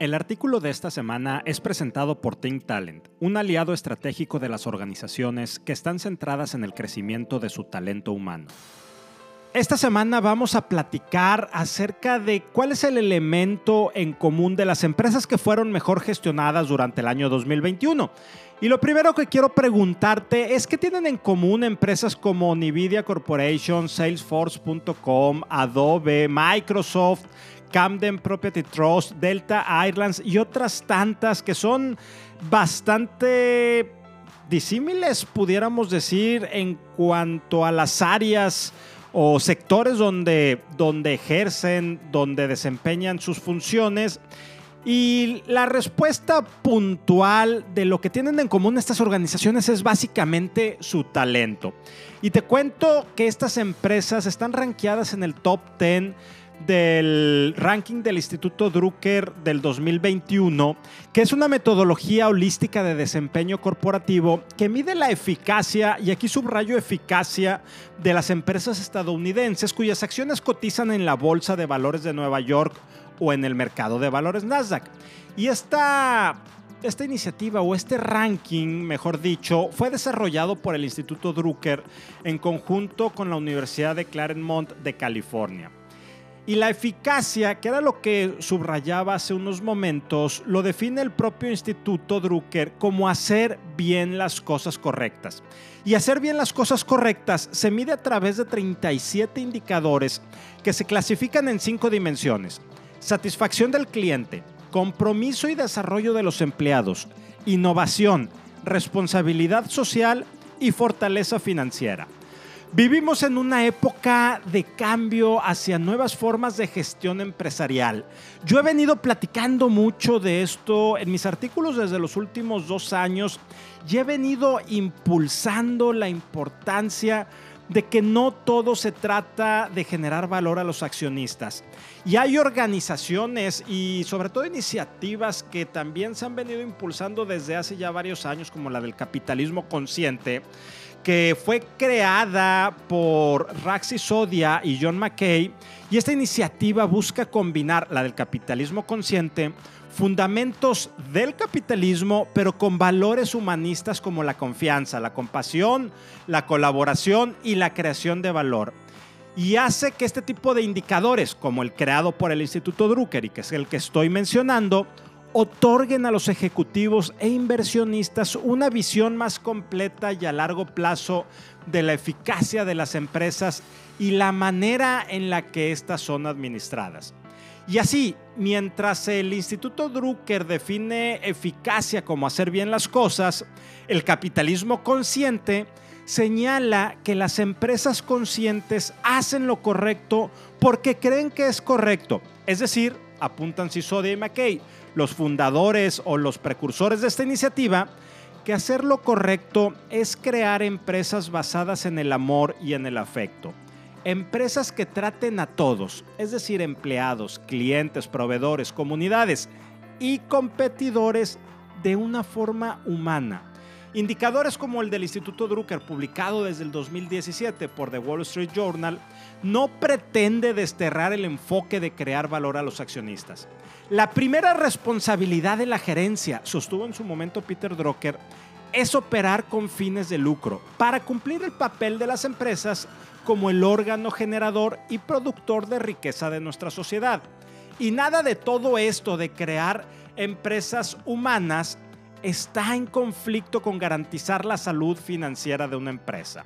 El artículo de esta semana es presentado por Think Talent, un aliado estratégico de las organizaciones que están centradas en el crecimiento de su talento humano. Esta semana vamos a platicar acerca de cuál es el elemento en común de las empresas que fueron mejor gestionadas durante el año 2021. Y lo primero que quiero preguntarte es qué tienen en común empresas como Nvidia Corporation, Salesforce.com, Adobe, Microsoft, Camden Property Trust, Delta Airlines y otras tantas que son bastante disímiles, pudiéramos decir, en cuanto a las áreas o sectores donde, donde ejercen, donde desempeñan sus funciones. Y la respuesta puntual de lo que tienen en común estas organizaciones es básicamente su talento. Y te cuento que estas empresas están rankeadas en el top 10 del ranking del Instituto Drucker del 2021, que es una metodología holística de desempeño corporativo que mide la eficacia, y aquí subrayo eficacia, de las empresas estadounidenses cuyas acciones cotizan en la Bolsa de Valores de Nueva York o en el mercado de valores Nasdaq. Y esta esta iniciativa o este ranking, mejor dicho, fue desarrollado por el Instituto Drucker en conjunto con la Universidad de Claremont de California. Y la eficacia, que era lo que subrayaba hace unos momentos, lo define el propio Instituto Drucker como hacer bien las cosas correctas. Y hacer bien las cosas correctas se mide a través de 37 indicadores que se clasifican en cinco dimensiones. Satisfacción del cliente, compromiso y desarrollo de los empleados, innovación, responsabilidad social y fortaleza financiera. Vivimos en una época de cambio hacia nuevas formas de gestión empresarial. Yo he venido platicando mucho de esto en mis artículos desde los últimos dos años y he venido impulsando la importancia de que no todo se trata de generar valor a los accionistas. Y hay organizaciones y sobre todo iniciativas que también se han venido impulsando desde hace ya varios años, como la del capitalismo consciente, que fue creada por Raxi Sodia y John McKay. Y esta iniciativa busca combinar la del capitalismo consciente, fundamentos del capitalismo, pero con valores humanistas como la confianza, la compasión, la colaboración y la creación de valor. Y hace que este tipo de indicadores, como el creado por el Instituto Drucker y que es el que estoy mencionando, otorguen a los ejecutivos e inversionistas una visión más completa y a largo plazo de la eficacia de las empresas y la manera en la que éstas son administradas. Y así, mientras el Instituto Drucker define eficacia como hacer bien las cosas, el capitalismo consciente señala que las empresas conscientes hacen lo correcto porque creen que es correcto. Es decir, apuntan Sisodia y McKay, los fundadores o los precursores de esta iniciativa, que hacer lo correcto es crear empresas basadas en el amor y en el afecto. Empresas que traten a todos, es decir, empleados, clientes, proveedores, comunidades y competidores de una forma humana. Indicadores como el del Instituto Drucker, publicado desde el 2017 por The Wall Street Journal, no pretende desterrar el enfoque de crear valor a los accionistas. La primera responsabilidad de la gerencia, sostuvo en su momento Peter Drucker, es operar con fines de lucro para cumplir el papel de las empresas como el órgano generador y productor de riqueza de nuestra sociedad. Y nada de todo esto de crear empresas humanas está en conflicto con garantizar la salud financiera de una empresa.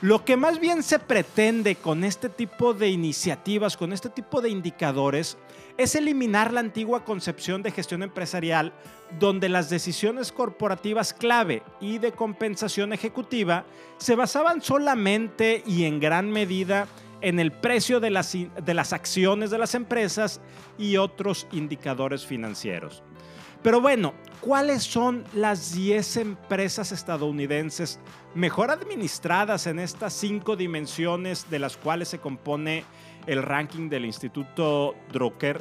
Lo que más bien se pretende con este tipo de iniciativas, con este tipo de indicadores, es eliminar la antigua concepción de gestión empresarial donde las decisiones corporativas clave y de compensación ejecutiva se basaban solamente y en gran medida en el precio de las, acciones de las empresas y otros indicadores financieros. Pero bueno, ¿cuáles son las 10 empresas estadounidenses mejor administradas en estas cinco dimensiones de las cuales se compone el ranking del Instituto Drucker?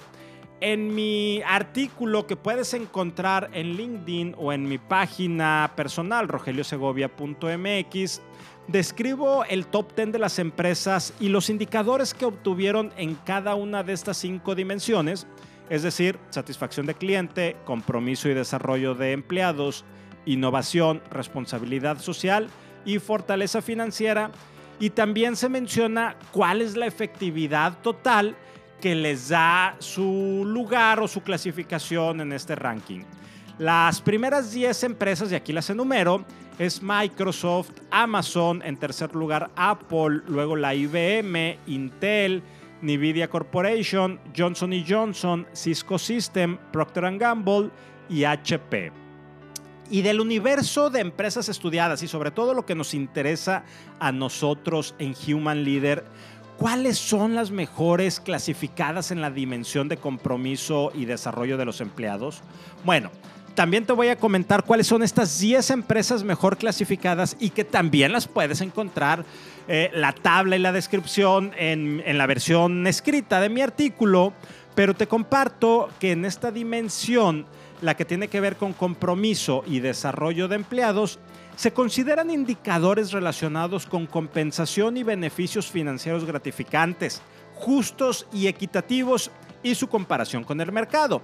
En mi artículo que puedes encontrar en LinkedIn o en mi página personal, rogeliosegovia.mx, describo el top 10 de las empresas y los indicadores que obtuvieron en cada una de estas cinco dimensiones es decir, satisfacción de cliente, compromiso y desarrollo de empleados, innovación, responsabilidad social y fortaleza financiera. Y también se menciona cuál es la efectividad total que les da su lugar o su clasificación en este ranking. Las primeras 10 empresas, y aquí las enumero, es Microsoft, Amazon, en tercer lugar Apple, luego la IBM, Intel, Nvidia Corporation, Johnson Johnson, Cisco System, Procter Gamble y HP. Y del universo de empresas estudiadas y sobre todo lo que nos interesa a nosotros en Human Leader, ¿cuáles son las mejores clasificadas en la dimensión de compromiso y desarrollo de los empleados? Bueno, también te voy a comentar cuáles son estas 10 empresas mejor clasificadas y que también las puedes encontrar eh, la tabla y la descripción en, en la versión escrita de mi artículo, pero te comparto que en esta dimensión, la que tiene que ver con compromiso y desarrollo de empleados, se consideran indicadores relacionados con compensación y beneficios financieros gratificantes, justos y equitativos y su comparación con el mercado,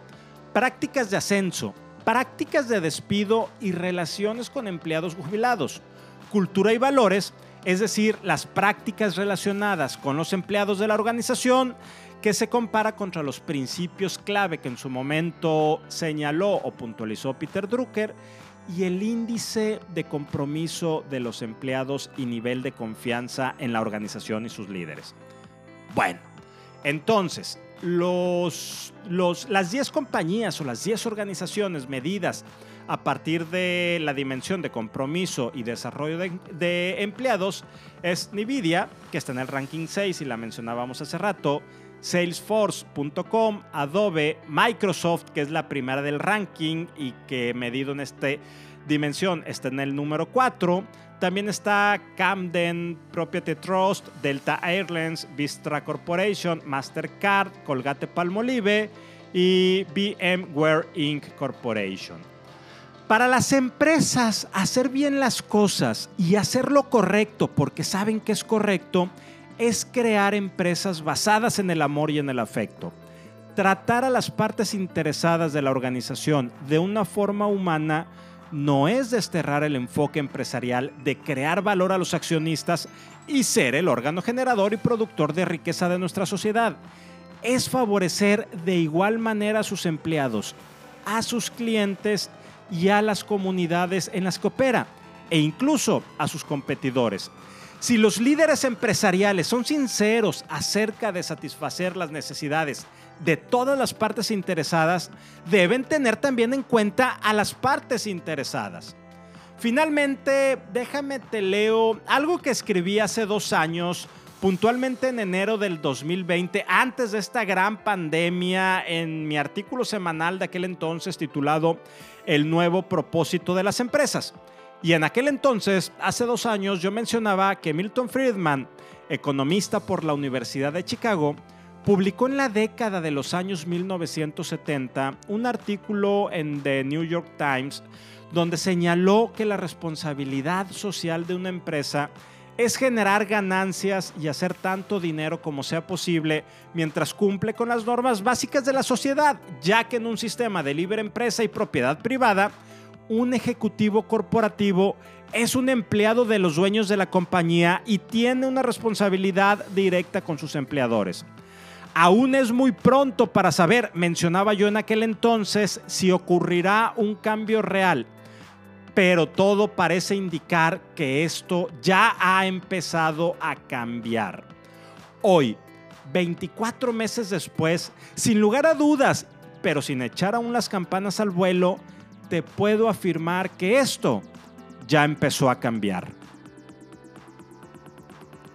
prácticas de ascenso, prácticas de despido y relaciones con empleados jubilados, cultura y valores, es decir, las prácticas relacionadas con los empleados de la organización, que se compara contra los principios clave que en su momento señaló o puntualizó Peter Drucker y el índice de compromiso de los empleados y nivel de confianza en la organización y sus líderes. Bueno, entonces, los, las 10 compañías o las 10 organizaciones medidas a partir de la dimensión de compromiso y desarrollo de, de, empleados es Nvidia, que está en el ranking 6 y la mencionábamos hace rato, Salesforce.com, Adobe, Microsoft, que es la primera del ranking y que medido en esta dimensión está en el número 4. También está Camden Property Trust, Delta Airlines, Vistra Corporation, Mastercard, Colgate Palmolive y VMware Inc. Corporation. Para las empresas, hacer bien las cosas y hacer lo correcto porque saben que es correcto es crear empresas basadas en el amor y en el afecto. Tratar a las partes interesadas de la organización de una forma humana no es desterrar el enfoque empresarial de crear valor a los accionistas y ser el órgano generador y productor de riqueza de nuestra sociedad. Es favorecer de igual manera a sus empleados, a sus clientes y a las comunidades en las que opera, e incluso a sus competidores. Si los líderes empresariales son sinceros acerca de satisfacer las necesidades de todas las partes interesadas, deben tener también en cuenta a las partes interesadas. Finalmente, déjame te leo algo que escribí hace dos años, puntualmente en enero del 2020, antes de esta gran pandemia, en mi artículo semanal de aquel entonces titulado El nuevo propósito de las empresas. Y en aquel entonces, hace dos años, yo mencionaba que Milton Friedman, economista por la Universidad de Chicago, publicó en la década de los años 1970 un artículo en The New York Times donde señaló que la responsabilidad social de una empresa es generar ganancias y hacer tanto dinero como sea posible mientras cumple con las normas básicas de la sociedad, ya que en un sistema de libre empresa y propiedad privada, un ejecutivo corporativo es un empleado de los dueños de la compañía y tiene una responsabilidad directa con sus empleadores. Aún es muy pronto para saber, mencionaba yo en aquel entonces, si ocurrirá un cambio real, pero todo parece indicar que esto ya ha empezado a cambiar. Hoy, 24 meses después, sin lugar a dudas, pero sin echar aún las campanas al vuelo, te puedo afirmar que esto ya empezó a cambiar.